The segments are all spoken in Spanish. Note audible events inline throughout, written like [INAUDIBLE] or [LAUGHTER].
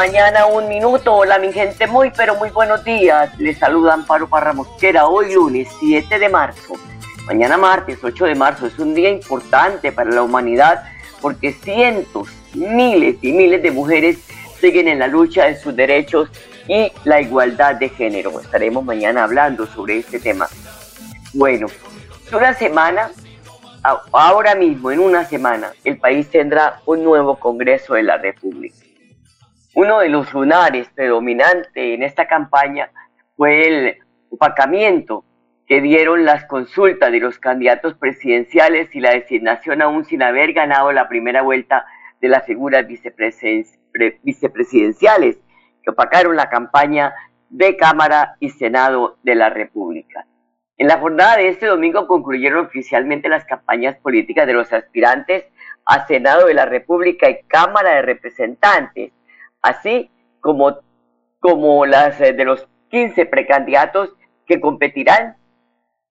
Mañana, un minuto. Hola, mi gente, muy, pero muy buenos días. Les saludan Amparo Parra Mosquera. Hoy lunes 7 de marzo. Mañana martes 8 de marzo es un día importante para la humanidad porque cientos, miles y miles de mujeres siguen en la lucha de sus derechos y la igualdad de género. Estaremos mañana hablando sobre este tema. Bueno, una semana, ahora mismo, en una semana, el país tendrá un nuevo Congreso de la República. Uno de los lunares predominantes en esta campaña fue el opacamiento que dieron las consultas de los candidatos presidenciales y la designación aún sin haber ganado la primera vuelta de las figuras vicepresidenciales que opacaron la campaña de Cámara y Senado de la República. En la jornada de este domingo concluyeron oficialmente las campañas políticas de los aspirantes a Senado de la República y Cámara de Representantes así como, como las eh, de los 15 precandidatos que competirán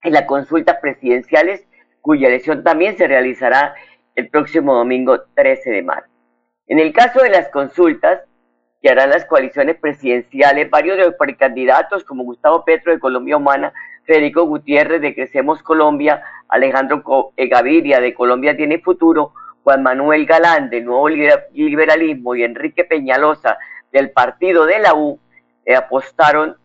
en las consultas presidenciales, cuya elección también se realizará el próximo domingo 13 de marzo. En el caso de las consultas que harán las coaliciones presidenciales, varios de los precandidatos como Gustavo Petro de Colombia Humana, Federico Gutiérrez de Crecemos Colombia, Alejandro Gaviria de Colombia Tiene Futuro, Juan Manuel Galán del Nuevo Liberalismo y Enrique Peñalosa del Partido de la U eh, apostaron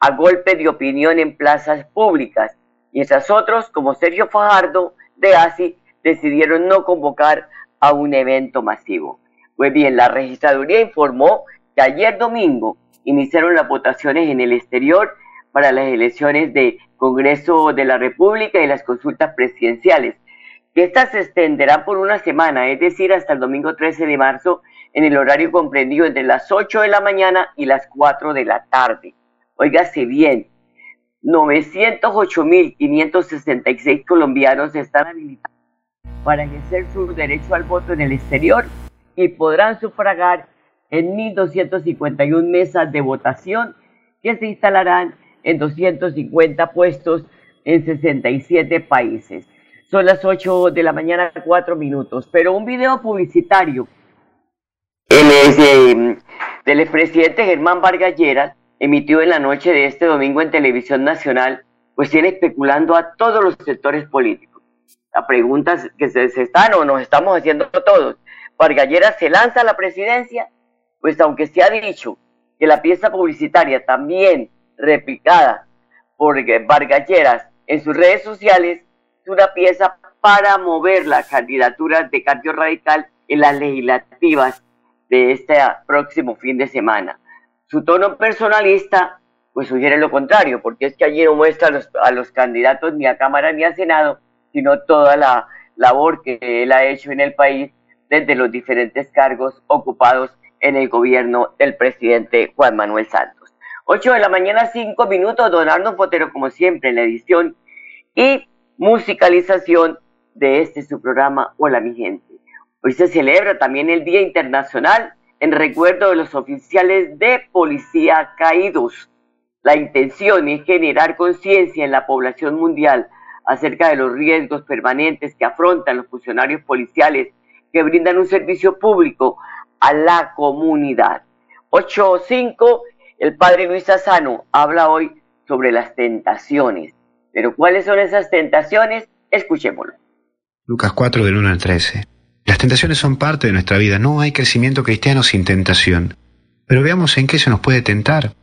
a golpe de opinión en plazas públicas, mientras otros, como Sergio Fajardo de ASI, decidieron no convocar a un evento masivo. Pues bien, la registraduría informó que ayer domingo iniciaron las votaciones en el exterior para las elecciones de Congreso de la República y las consultas presidenciales, estas se extenderán por una semana, es decir, hasta el domingo 13 de marzo, en el horario comprendido entre las 8 de la mañana y las 4 de la tarde. Óigase bien, 908.566 colombianos están habilitados para ejercer su derecho al voto en el exterior y podrán sufragar en 1.251 mesas de votación que se instalarán en 250 puestos en 67 países. Son las 8 de la mañana, 4 minutos. Pero un video publicitario él es del expresidente Germán Vargas Lleras, emitido en la noche de este domingo en Televisión Nacional, pues tiene especulando a todos los sectores políticos. La pregunta que se, se están o nos estamos haciendo todos. ¿Vargas Lleras se lanza a la presidencia? Pues aunque se ha dicho que la pieza publicitaria también replicada por Vargas Lleras en sus redes sociales una pieza para mover la candidatura de Cambio Radical en las legislativas de este próximo fin de semana. Su tono personalista pues sugiere lo contrario, porque es que allí no muestra a los, a los candidatos ni a Cámara ni a Senado, sino toda la labor que él ha hecho en el país desde los diferentes cargos ocupados en el gobierno del presidente Juan Manuel Santos. 8 de la mañana, 5 minutos, don Arno Potero, como siempre, en la edición. Y musicalización de este su programa Hola mi gente. Hoy se celebra también el Día Internacional en recuerdo de los oficiales de policía caídos. La intención es generar conciencia en la población mundial acerca de los riesgos permanentes que afrontan los funcionarios policiales que brindan un servicio público a la comunidad. 8.5, el padre Luis Asano habla hoy sobre las tentaciones. Pero ¿cuáles son esas tentaciones? Escuchémoslo. Lucas 4 del 1 al 13. Las tentaciones son parte de nuestra vida. No hay crecimiento cristiano sin tentación. Pero veamos en qué se nos puede tentar.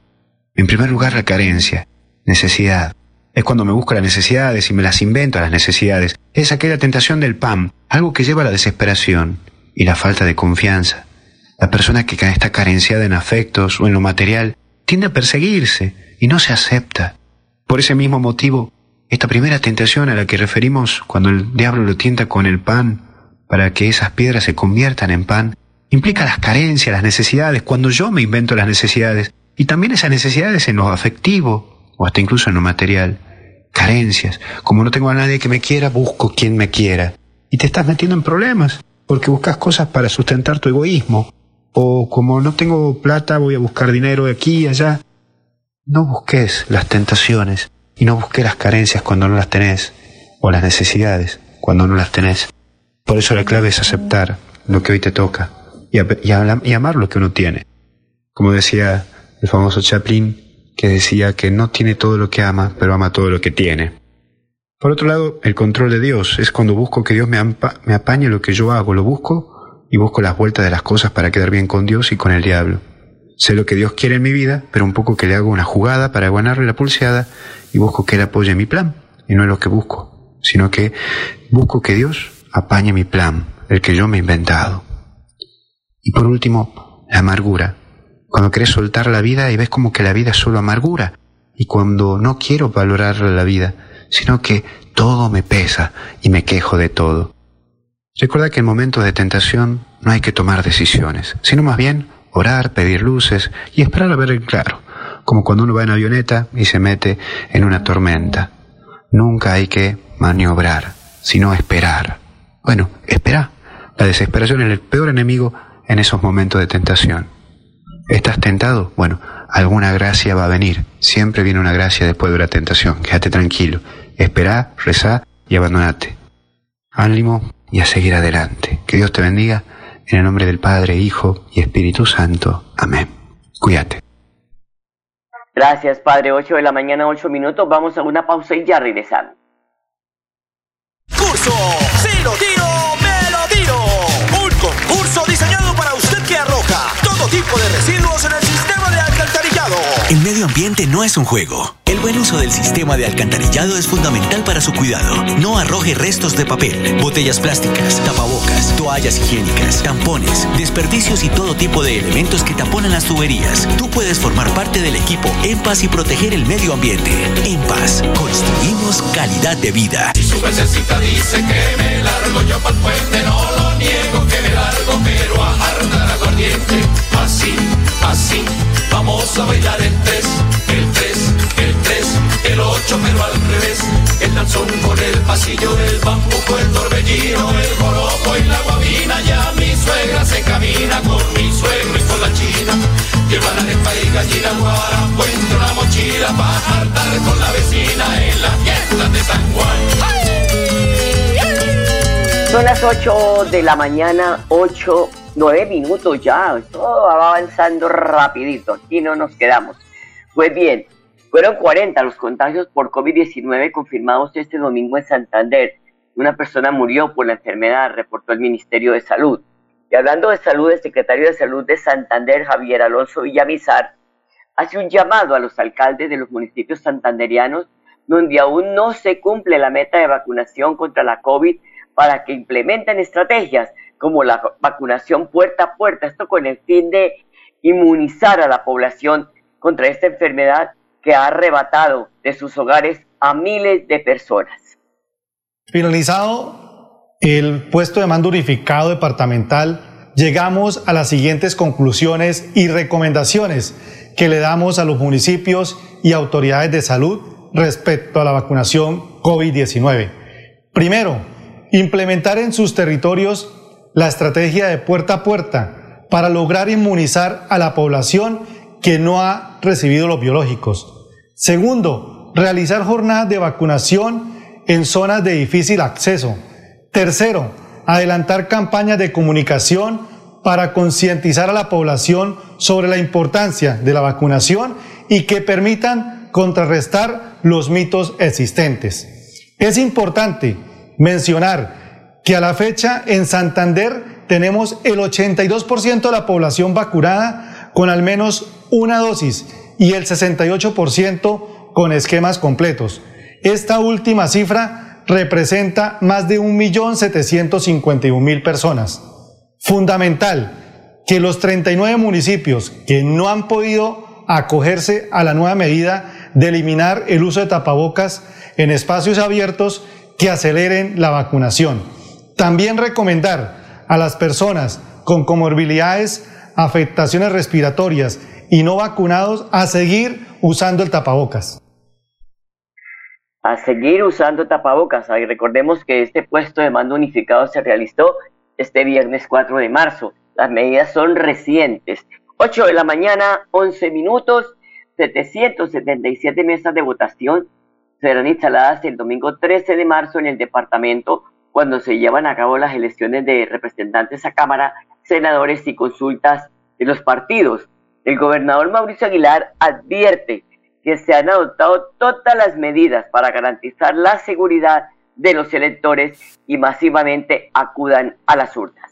En primer lugar, la carencia, necesidad. Es cuando me busco las necesidades y me las invento a las necesidades. Es aquella tentación del pan, algo que lleva a la desesperación y la falta de confianza. La persona que está carenciada en afectos o en lo material tiende a perseguirse y no se acepta. Por ese mismo motivo, esta primera tentación a la que referimos cuando el diablo lo tienta con el pan para que esas piedras se conviertan en pan, implica las carencias, las necesidades, cuando yo me invento las necesidades, y también esas necesidades en lo afectivo o hasta incluso en lo material. Carencias. Como no tengo a nadie que me quiera, busco quien me quiera. Y te estás metiendo en problemas, porque buscas cosas para sustentar tu egoísmo. O como no tengo plata, voy a buscar dinero aquí y allá. No busques las tentaciones y no busques las carencias cuando no las tenés, o las necesidades cuando no las tenés. Por eso la clave es aceptar lo que hoy te toca y, amar lo que uno tiene. Como decía el famoso Chaplin, que decía que no tiene todo lo que ama, pero ama todo lo que tiene. Por otro lado, el control de Dios es cuando busco que Dios me, me apañe lo que yo hago, lo busco y busco las vueltas de las cosas para quedar bien con Dios y con el diablo. Sé lo que Dios quiere en mi vida, pero un poco que le hago una jugada para ganarle la pulseada y busco que Él apoye mi plan. Y no es lo que busco, sino que busco que Dios apañe mi plan, el que yo me he inventado. Y por último, la amargura. Cuando querés soltar la vida y ves como que la vida es solo amargura. Y cuando no quiero valorar la vida, sino que todo me pesa y me quejo de todo. Recuerda que en momentos de tentación no hay que tomar decisiones, sino más bien orar, pedir luces y esperar a ver el claro, como cuando uno va en avioneta y se mete en una tormenta. Nunca hay que maniobrar, sino esperar. Bueno, espera. La desesperación es el peor enemigo en esos momentos de tentación. ¿Estás tentado? Bueno, alguna gracia va a venir. Siempre viene una gracia después de la tentación. Quédate tranquilo. Espera, reza y abandonate. Ánimo y a seguir adelante. Que Dios te bendiga. En el nombre del Padre, Hijo y Espíritu Santo. Amén. Cuídate. Gracias, Padre. 8 de la mañana, 8 minutos. Vamos a una pausa y ya regresamos. Curso, si lo tiro, me lo tiro. Un concurso diseñado para usted que arroja todo tipo de residuos en el sistema de alcantarillado. El medio ambiente no es un juego buen uso del sistema de alcantarillado es fundamental para su cuidado. No arroje restos de papel, botellas plásticas, tapabocas, toallas higiénicas, tampones, desperdicios y todo tipo de elementos que taponan las tuberías. Tú puedes formar parte del equipo En Paz y proteger el medio ambiente. En Paz, construimos calidad de vida. Si su necesita dice que me largo yo pa'l puente, no lo niego que me largo, pero a hartar aguardiente. Así, así, vamos a bailar en tres, el tres el 3, el 8 pero al revés, el danzón con el pasillo, el bambuco, el torbellino, el joropo y la guabina, ya mi suegra se camina con mi suegro y con la china, llevan arepa y gallina, guarapo entre una mochila para hartar con la vecina en la fiesta de San Juan. Son las 8 de la mañana, 8, 9 minutos ya, todo va avanzando rapidito, aquí no nos quedamos. Pues bien, fueron 40 los contagios por COVID-19 confirmados este domingo en Santander. Una persona murió por la enfermedad, reportó el Ministerio de Salud. Y hablando de salud, el secretario de Salud de Santander, Javier Alonso Villamizar, hace un llamado a los alcaldes de los municipios santanderianos donde aún no se cumple la meta de vacunación contra la COVID para que implementen estrategias como la vacunación puerta a puerta, esto con el fin de inmunizar a la población contra esta enfermedad que ha arrebatado de sus hogares a miles de personas. Finalizado el puesto de mando unificado departamental, llegamos a las siguientes conclusiones y recomendaciones que le damos a los municipios y autoridades de salud respecto a la vacunación COVID-19. Primero, implementar en sus territorios la estrategia de puerta a puerta para lograr inmunizar a la población que no ha recibido los biológicos. Segundo, realizar jornadas de vacunación en zonas de difícil acceso. Tercero, adelantar campañas de comunicación para concientizar a la población sobre la importancia de la vacunación y que permitan contrarrestar los mitos existentes. Es importante mencionar que a la fecha en Santander tenemos el 82% de la población vacunada con al menos una dosis y el 68% con esquemas completos. Esta última cifra representa más de 1.751.000 personas. Fundamental que los 39 municipios que no han podido acogerse a la nueva medida de eliminar el uso de tapabocas en espacios abiertos que aceleren la vacunación. También recomendar a las personas con comorbilidades, afectaciones respiratorias y no vacunados a seguir usando el tapabocas a seguir usando tapabocas. Y recordemos que este puesto de mando unificado se realizó este viernes 4 de marzo. Las medidas son recientes. 8 de la mañana, 11 minutos, 777 mesas de votación serán instaladas el domingo 13 de marzo en el departamento cuando se llevan a cabo las elecciones de representantes a Cámara, senadores y consultas de los partidos. El gobernador Mauricio Aguilar advierte que se han adoptado todas las medidas para garantizar la seguridad de los electores y masivamente acudan a las urnas.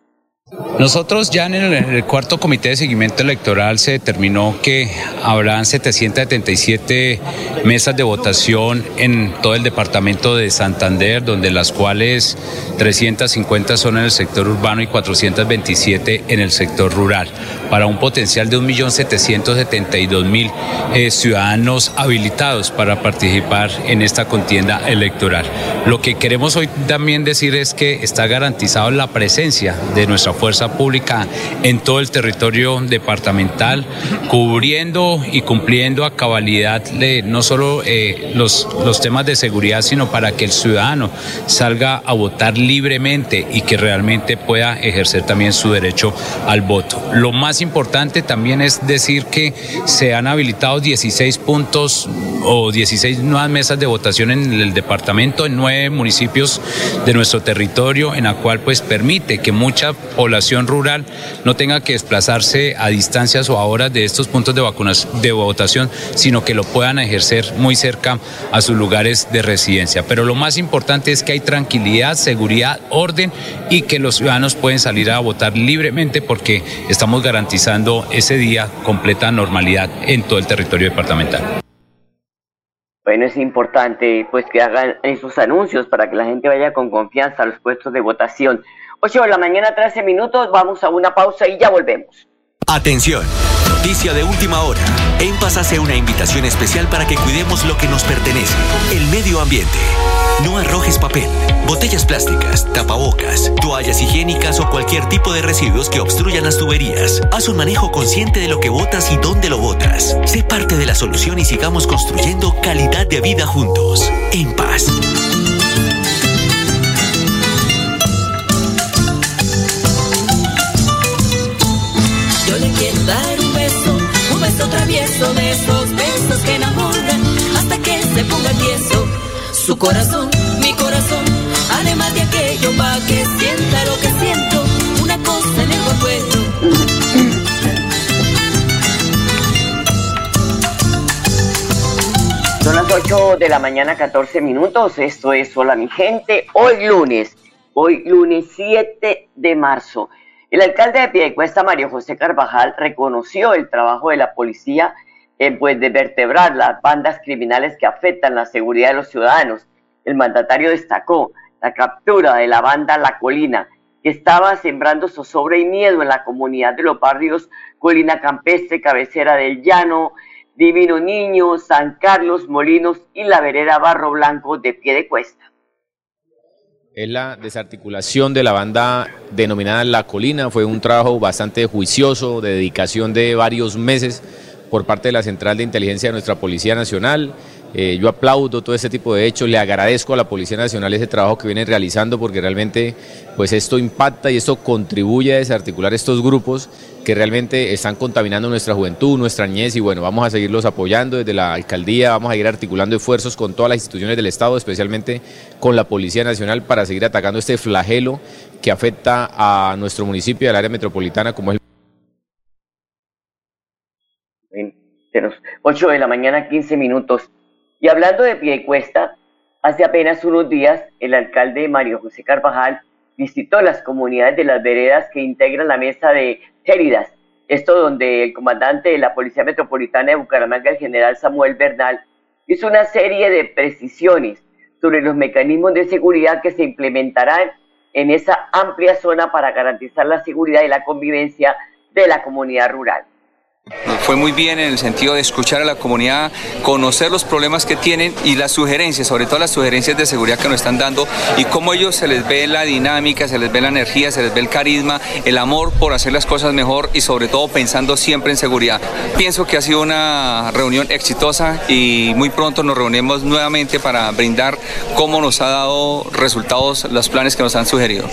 Nosotros ya en el, cuarto comité de seguimiento electoral se determinó que habrán 777 mesas de votación en todo el departamento de Santander, donde las cuales 350 son en el sector urbano y 427 en el sector rural, para un potencial de 1.772.000 eh, ciudadanos habilitados para participar en esta contienda electoral. Lo que queremos hoy también decir es que está garantizado la presencia de nuestra fuerza pública en todo el territorio departamental, cubriendo y cumpliendo a cabalidad no solo eh, los, los temas de seguridad, sino para que el ciudadano salga a votar libremente y que realmente pueda ejercer también su derecho al voto. Lo más importante también es decir que se han habilitado 16 puntos o 16 nuevas mesas de votación en el departamento, en nueve municipios de nuestro territorio, en la cual pues permite que mucha población rural no tenga que desplazarse a distancias o a horas de estos puntos de, vacunas, de votación, sino que lo puedan ejercer muy cerca a sus lugares de residencia. Pero lo más importante es que hay tranquilidad, seguridad, orden y que los ciudadanos pueden salir a votar libremente porque estamos garantizando ese día completa normalidad en todo el territorio departamental. Bueno, es importante pues que hagan esos anuncios para que la gente vaya con confianza a los puestos de votación. 8 de la mañana, 13 minutos, vamos a una pausa y ya volvemos. Atención, noticia de última hora. En Paz hace una invitación especial para que cuidemos lo que nos pertenece, el medio ambiente. No arrojes papel, botellas plásticas, tapabocas, toallas higiénicas o cualquier tipo de residuos que obstruyan las tuberías. Haz un manejo consciente de lo que botas y dónde lo botas. Sé parte de la solución y sigamos construyendo calidad de vida juntos. En paz. Su corazón, mi corazón, además de aquello pa' que sienta lo que siento, una cosa en el recuerdo. Son las 8 de la mañana, 14 minutos. Esto es Hola mi gente. Hoy lunes, hoy lunes 7 de marzo. El alcalde de Piedecuesta, Mario José Carvajal, reconoció el trabajo de la policía en pues, de vertebrar las bandas criminales que afectan la seguridad de los ciudadanos. El mandatario destacó la captura de la banda La Colina, que estaba sembrando zozobra y miedo en la comunidad de los barrios Colina Campestre, Cabecera del Llano, Divino Niño, San Carlos, Molinos y la vereda Barro Blanco de Piedecuesta es la desarticulación de la banda denominada La Colina. Fue un trabajo bastante juicioso, de dedicación de varios meses por parte de la Central de Inteligencia de nuestra Policía Nacional. Eh, yo aplaudo todo este tipo de hechos, le agradezco a la Policía Nacional ese trabajo que viene realizando porque realmente pues esto impacta y esto contribuye a desarticular estos grupos que realmente están contaminando nuestra juventud, nuestra niñez y bueno, vamos a seguirlos apoyando desde la alcaldía, vamos a ir articulando esfuerzos con todas las instituciones del Estado, especialmente con la Policía Nacional para seguir atacando este flagelo que afecta a nuestro municipio y al área metropolitana como es el 8 de la mañana, 15 minutos. Y hablando de pie y cuesta, hace apenas unos días el alcalde Mario José Carvajal visitó las comunidades de las veredas que integran la mesa de Héridas. Esto donde el comandante de la Policía Metropolitana de Bucaramanga, el general Samuel Bernal, hizo una serie de precisiones sobre los mecanismos de seguridad que se implementarán en esa amplia zona para garantizar la seguridad y la convivencia de la comunidad rural. Fue muy bien en el sentido de escuchar a la comunidad, conocer los problemas que tienen y las sugerencias, sobre todo las sugerencias de seguridad que nos están dando y cómo ellos se les ve la dinámica, se les ve la energía, se les ve el carisma, el amor por hacer las cosas mejor y sobre todo pensando siempre en seguridad. Pienso que ha sido una reunión exitosa y muy pronto nos reunimos nuevamente para brindar cómo nos ha dado resultados los planes que nos han sugerido.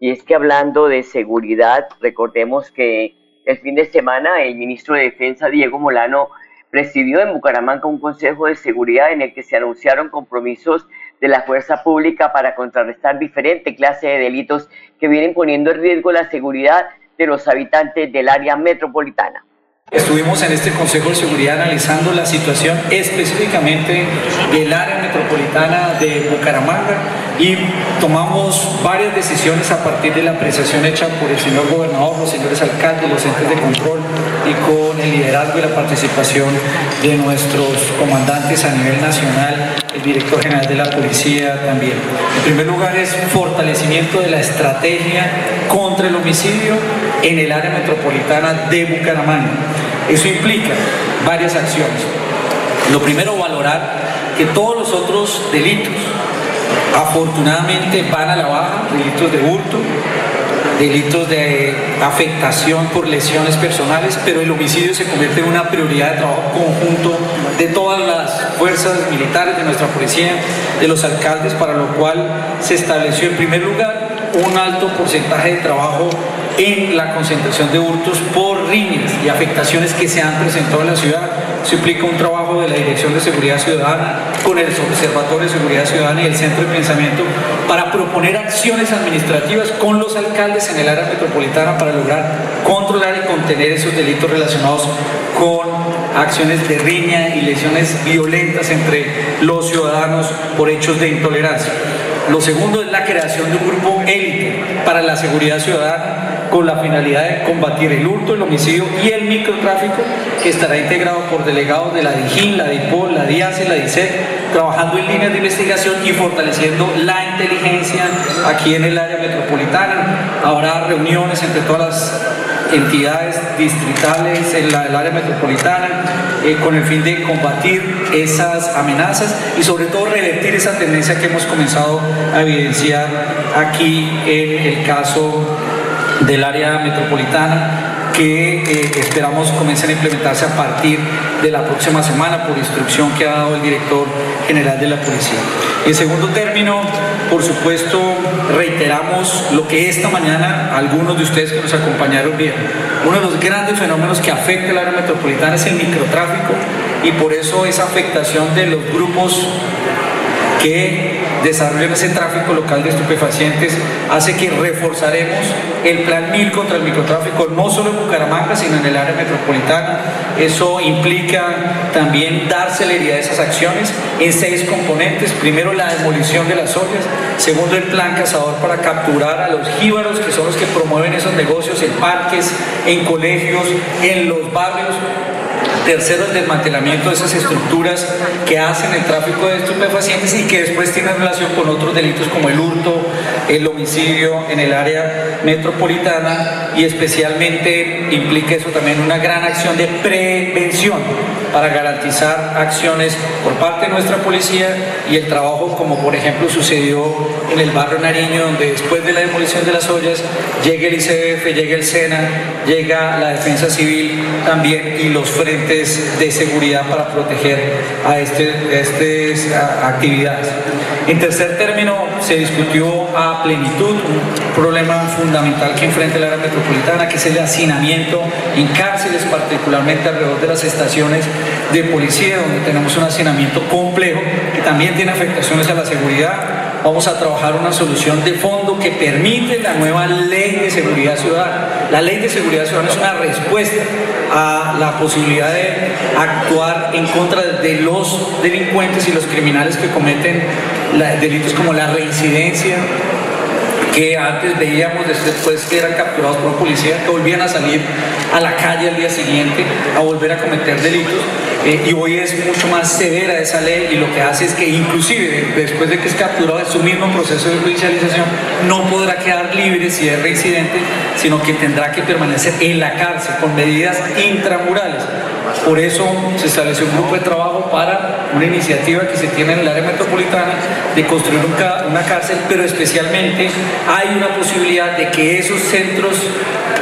Y es que hablando de seguridad, recordemos que el fin de semana, el ministro de Defensa, Diego Molano, presidió en Bucaramanga un consejo de seguridad en el que se anunciaron compromisos de la fuerza pública para contrarrestar diferentes clases de delitos que vienen poniendo en riesgo la seguridad de los habitantes del área metropolitana. Estuvimos en este Consejo de Seguridad analizando la situación específicamente del área metropolitana de Bucaramanga y tomamos varias decisiones a partir de la apreciación hecha por el señor gobernador, los señores alcaldes, los entes de control y con el liderazgo y la participación de nuestros comandantes a nivel nacional, el director general de la policía también. En primer lugar es fortalecimiento de la estrategia contra el homicidio en el área metropolitana de Bucaramanga. Eso implica varias acciones. Lo primero, valorar que todos los otros delitos afortunadamente van a la baja, delitos de hurto, delitos de afectación por lesiones personales, pero el homicidio se convierte en una prioridad de trabajo conjunto de todas las fuerzas militares, de nuestra policía, de los alcaldes, para lo cual se estableció en primer lugar un alto porcentaje de trabajo en la concentración de hurtos por riñas y afectaciones que se han presentado en la ciudad. Se implica un trabajo de la Dirección de Seguridad Ciudadana con el Observatorio de Seguridad Ciudadana y el Centro de Pensamiento para proponer acciones administrativas con los alcaldes en el área metropolitana para lograr controlar y contener esos delitos relacionados con acciones de riña y lesiones violentas entre los ciudadanos por hechos de intolerancia. Lo segundo es la creación de un grupo élite para la seguridad ciudadana con la finalidad de combatir el hurto, el homicidio y el microtráfico que estará integrado por delegados de la DIGIN, la DIPOL, la DIAS y la DICEC, trabajando en líneas de investigación y fortaleciendo la inteligencia aquí en el área metropolitana. Habrá reuniones entre todas las entidades distritales en el área metropolitana eh, con el fin de combatir esas amenazas y sobre todo revertir esa tendencia que hemos comenzado a evidenciar aquí en el caso del área metropolitana que eh, esperamos comiencen a implementarse a partir de la próxima semana por instrucción que ha dado el director general de la policía. En segundo término, por supuesto, reiteramos lo que esta mañana algunos de ustedes que nos acompañaron vieron. Uno de los grandes fenómenos que afecta el área metropolitana es el microtráfico y por eso esa afectación de los grupos que desarrollan ese tráfico local de estupefacientes hace que reforzaremos el plan 1000 contra el microtráfico, no solo en Bucaramanga, sino en el área metropolitana. Eso implica también dar celeridad a esas acciones en seis componentes. Primero, la demolición de las ollas. Segundo, el plan cazador para capturar a los jíbaros, que son los que promueven esos negocios en parques, en colegios, en los barrios. Tercero, el desmantelamiento de esas estructuras que hacen el tráfico de estupefacientes y que después tienen relación con otros delitos como el hurto, el homicidio en el área metropolitana y especialmente implica eso también una gran acción de prevención para garantizar acciones por parte de nuestra policía y el trabajo como por ejemplo sucedió en el barrio Nariño donde después de la demolición de las ollas llega el ICF, llega el SENA, llega la defensa civil también y los frentes de seguridad para proteger a este, actividades. En tercer término, se discutió a plenitud un problema fundamental que enfrenta la área metropolitana, que es el hacinamiento en cárceles, particularmente alrededor de las estaciones de policía, donde tenemos un hacinamiento complejo que también tiene afectaciones a la seguridad vamos a trabajar una solución de fondo que permite la nueva ley de seguridad ciudadana. La ley de seguridad ciudadana es una respuesta a la posibilidad de actuar en contra de los delincuentes y los criminales que cometen delitos como la reincidencia, que antes veíamos después que eran capturados por policía, que volvían a salir a la calle al día siguiente a volver a cometer delitos. Eh, y hoy es mucho más severa esa ley y lo que hace es que inclusive después de que es capturado en su mismo proceso de judicialización no podrá quedar libre si es reincidente, sino que tendrá que permanecer en la cárcel con medidas intramurales. Por eso se estableció un grupo de trabajo para una iniciativa que se tiene en el área metropolitana de construir una cárcel, pero especialmente hay una posibilidad de que esos centros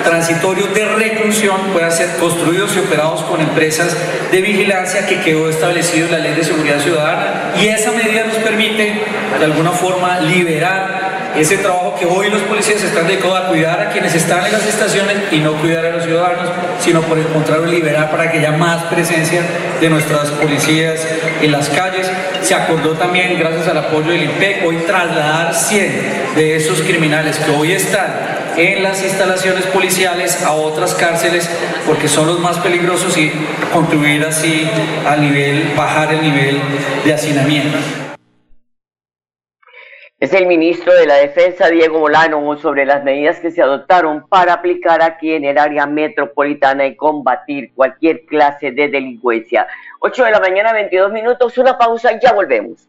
transitorios de reclusión puedan ser construidos y operados con empresas de vigilancia que quedó establecido en la Ley de Seguridad Ciudadana y esa medida nos permite de alguna forma liberar ese trabajo que hoy los policías están dedicados a cuidar a quienes están en las estaciones y no cuidar a los ciudadanos, sino por el contrario liberar para que haya más presencia de nuestras policías en las calles. Se acordó también, gracias al apoyo del IMPEC, hoy trasladar 100 de esos criminales que hoy están en las instalaciones policiales a otras cárceles porque son los más peligrosos y contribuir así a nivel, bajar el nivel de hacinamiento. Es el ministro de la Defensa, Diego Molano, sobre las medidas que se adoptaron para aplicar aquí en el área metropolitana y combatir cualquier clase de delincuencia. 8 de la mañana, 22 minutos, una pausa y ya volvemos.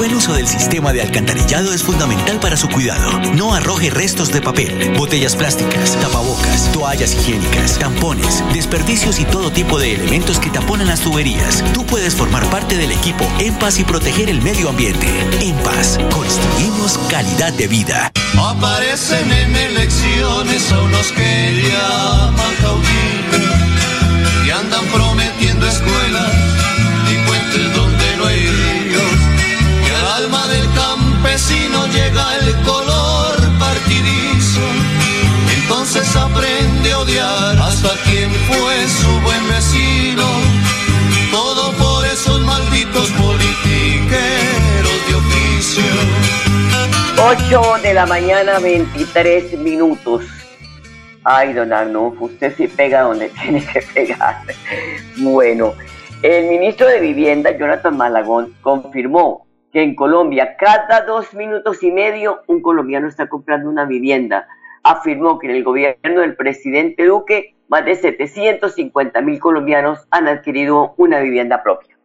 Buen uso del sistema de alcantarillado es fundamental para su cuidado. No arroje restos de papel, botellas plásticas, tapabocas, toallas higiénicas, tampones, desperdicios y todo tipo de elementos que taponan las tuberías. Tú puedes formar parte del equipo En Paz y proteger el medio ambiente. En Paz, construimos calidad de vida. Aparecen en elecciones a unos que llaman caudillos y andan prometiendo escuelas y puentes donde no hay campesino llega el color partidizo. Entonces aprende a odiar hasta quien fue su buen vecino. Todo por esos malditos politiqueros de oficio. 8 de la mañana, 23 minutos. Ay, don Arnulfo, usted sí pega donde [LAUGHS] tiene que pegar. Bueno, el ministro de Vivienda, Jonathan Malagón, confirmó que en Colombia cada dos minutos y medio un colombiano está comprando una vivienda. Afirmó que en el gobierno del presidente Duque más de 750 mil colombianos han adquirido una vivienda propia.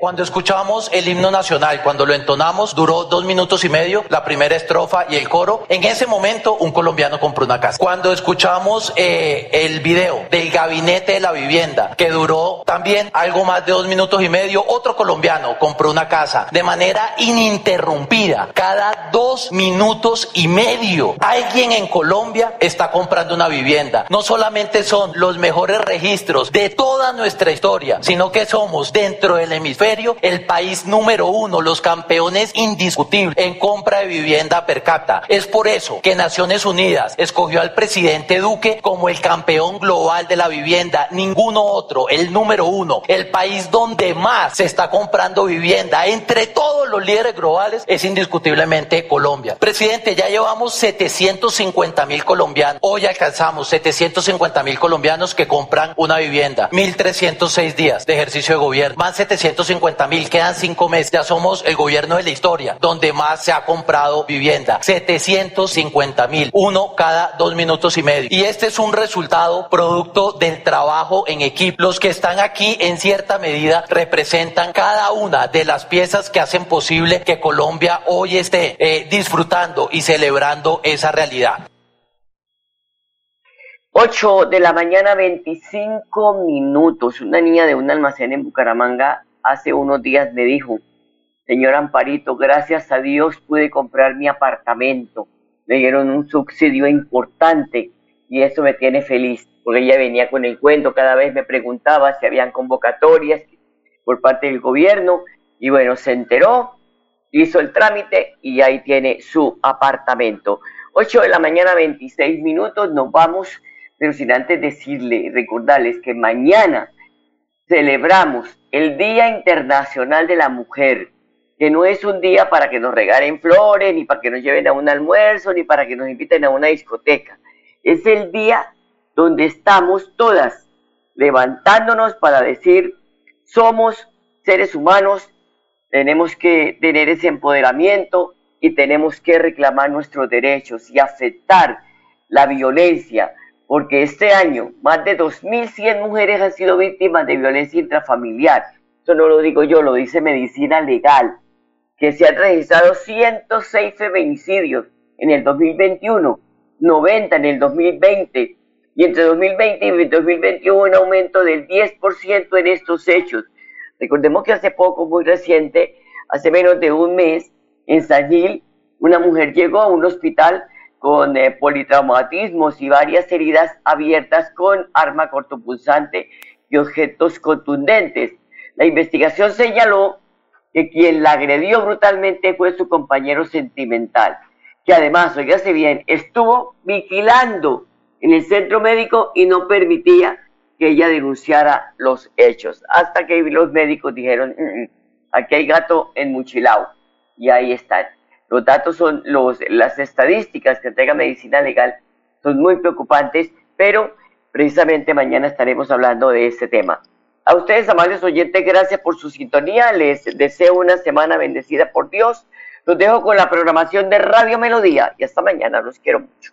Cuando escuchamos el himno nacional, cuando lo entonamos, duró dos minutos y medio, la primera estrofa y el coro. En ese momento, un colombiano compró una casa. Cuando escuchamos eh, el video del gabinete de la vivienda, que duró también algo más de dos minutos y medio, otro colombiano compró una casa de manera ininterrumpida. Cada dos minutos y medio, alguien en Colombia está comprando una vivienda. No solamente son los mejores registros de toda nuestra historia, sino que somos dentro del hemisferio el país número uno, los campeones indiscutibles en compra de vivienda per cápita. Es por eso que Naciones Unidas escogió al presidente Duque como el campeón global de la vivienda. Ninguno otro, el número uno, el país donde más se está comprando vivienda entre todos los líderes globales es indiscutiblemente Colombia. Presidente, ya llevamos 750 mil colombianos. Hoy alcanzamos 750 mil colombianos que compran una vivienda. 1.306 días de ejercicio de gobierno. Más 750 mil. Quedan cinco meses. Ya somos el gobierno de la historia donde más se ha comprado vivienda. 750 mil. Uno cada dos minutos y medio. Y este es un resultado producto del trabajo en equipo. Los que están aquí en cierta medida representan cada una de las piezas que hacen posible que Colombia hoy esté eh, disfrutando y celebrando esa realidad. 8 de la mañana, 25 minutos. Una niña de un almacén en Bucaramanga hace unos días me dijo, señor Amparito, gracias a Dios pude comprar mi apartamento. Me dieron un subsidio importante y eso me tiene feliz, porque ella venía con el cuento, cada vez me preguntaba si habían convocatorias por parte del gobierno y bueno, se enteró, hizo el trámite y ahí tiene su apartamento. 8 de la mañana, 26 minutos, nos vamos pero sin antes decirle, recordarles que mañana celebramos el Día Internacional de la Mujer, que no es un día para que nos regalen flores, ni para que nos lleven a un almuerzo, ni para que nos inviten a una discoteca. Es el día donde estamos todas levantándonos para decir, somos seres humanos, tenemos que tener ese empoderamiento y tenemos que reclamar nuestros derechos y aceptar la violencia, porque este año más de 2.100 mujeres han sido víctimas de violencia intrafamiliar. Eso no lo digo yo, lo dice Medicina Legal, que se han registrado 106 feminicidios en el 2021, 90 en el 2020, y entre 2020 y 2021 un aumento del 10% en estos hechos. Recordemos que hace poco, muy reciente, hace menos de un mes, en San Gil, una mujer llegó a un hospital con eh, politraumatismos y varias heridas abiertas con arma cortopulsante y objetos contundentes. La investigación señaló que quien la agredió brutalmente fue su compañero sentimental, que además, oígase bien, estuvo vigilando en el centro médico y no permitía que ella denunciara los hechos, hasta que los médicos dijeron, mm, mm, aquí hay gato en Muchilao, y ahí están. Los datos son, las estadísticas que entrega Medicina Legal son muy preocupantes, pero precisamente mañana estaremos hablando de este tema. A ustedes, amables oyentes, gracias por su sintonía. Les deseo una semana bendecida por Dios. Los dejo con la programación de Radio Melodía y hasta mañana. Los quiero mucho.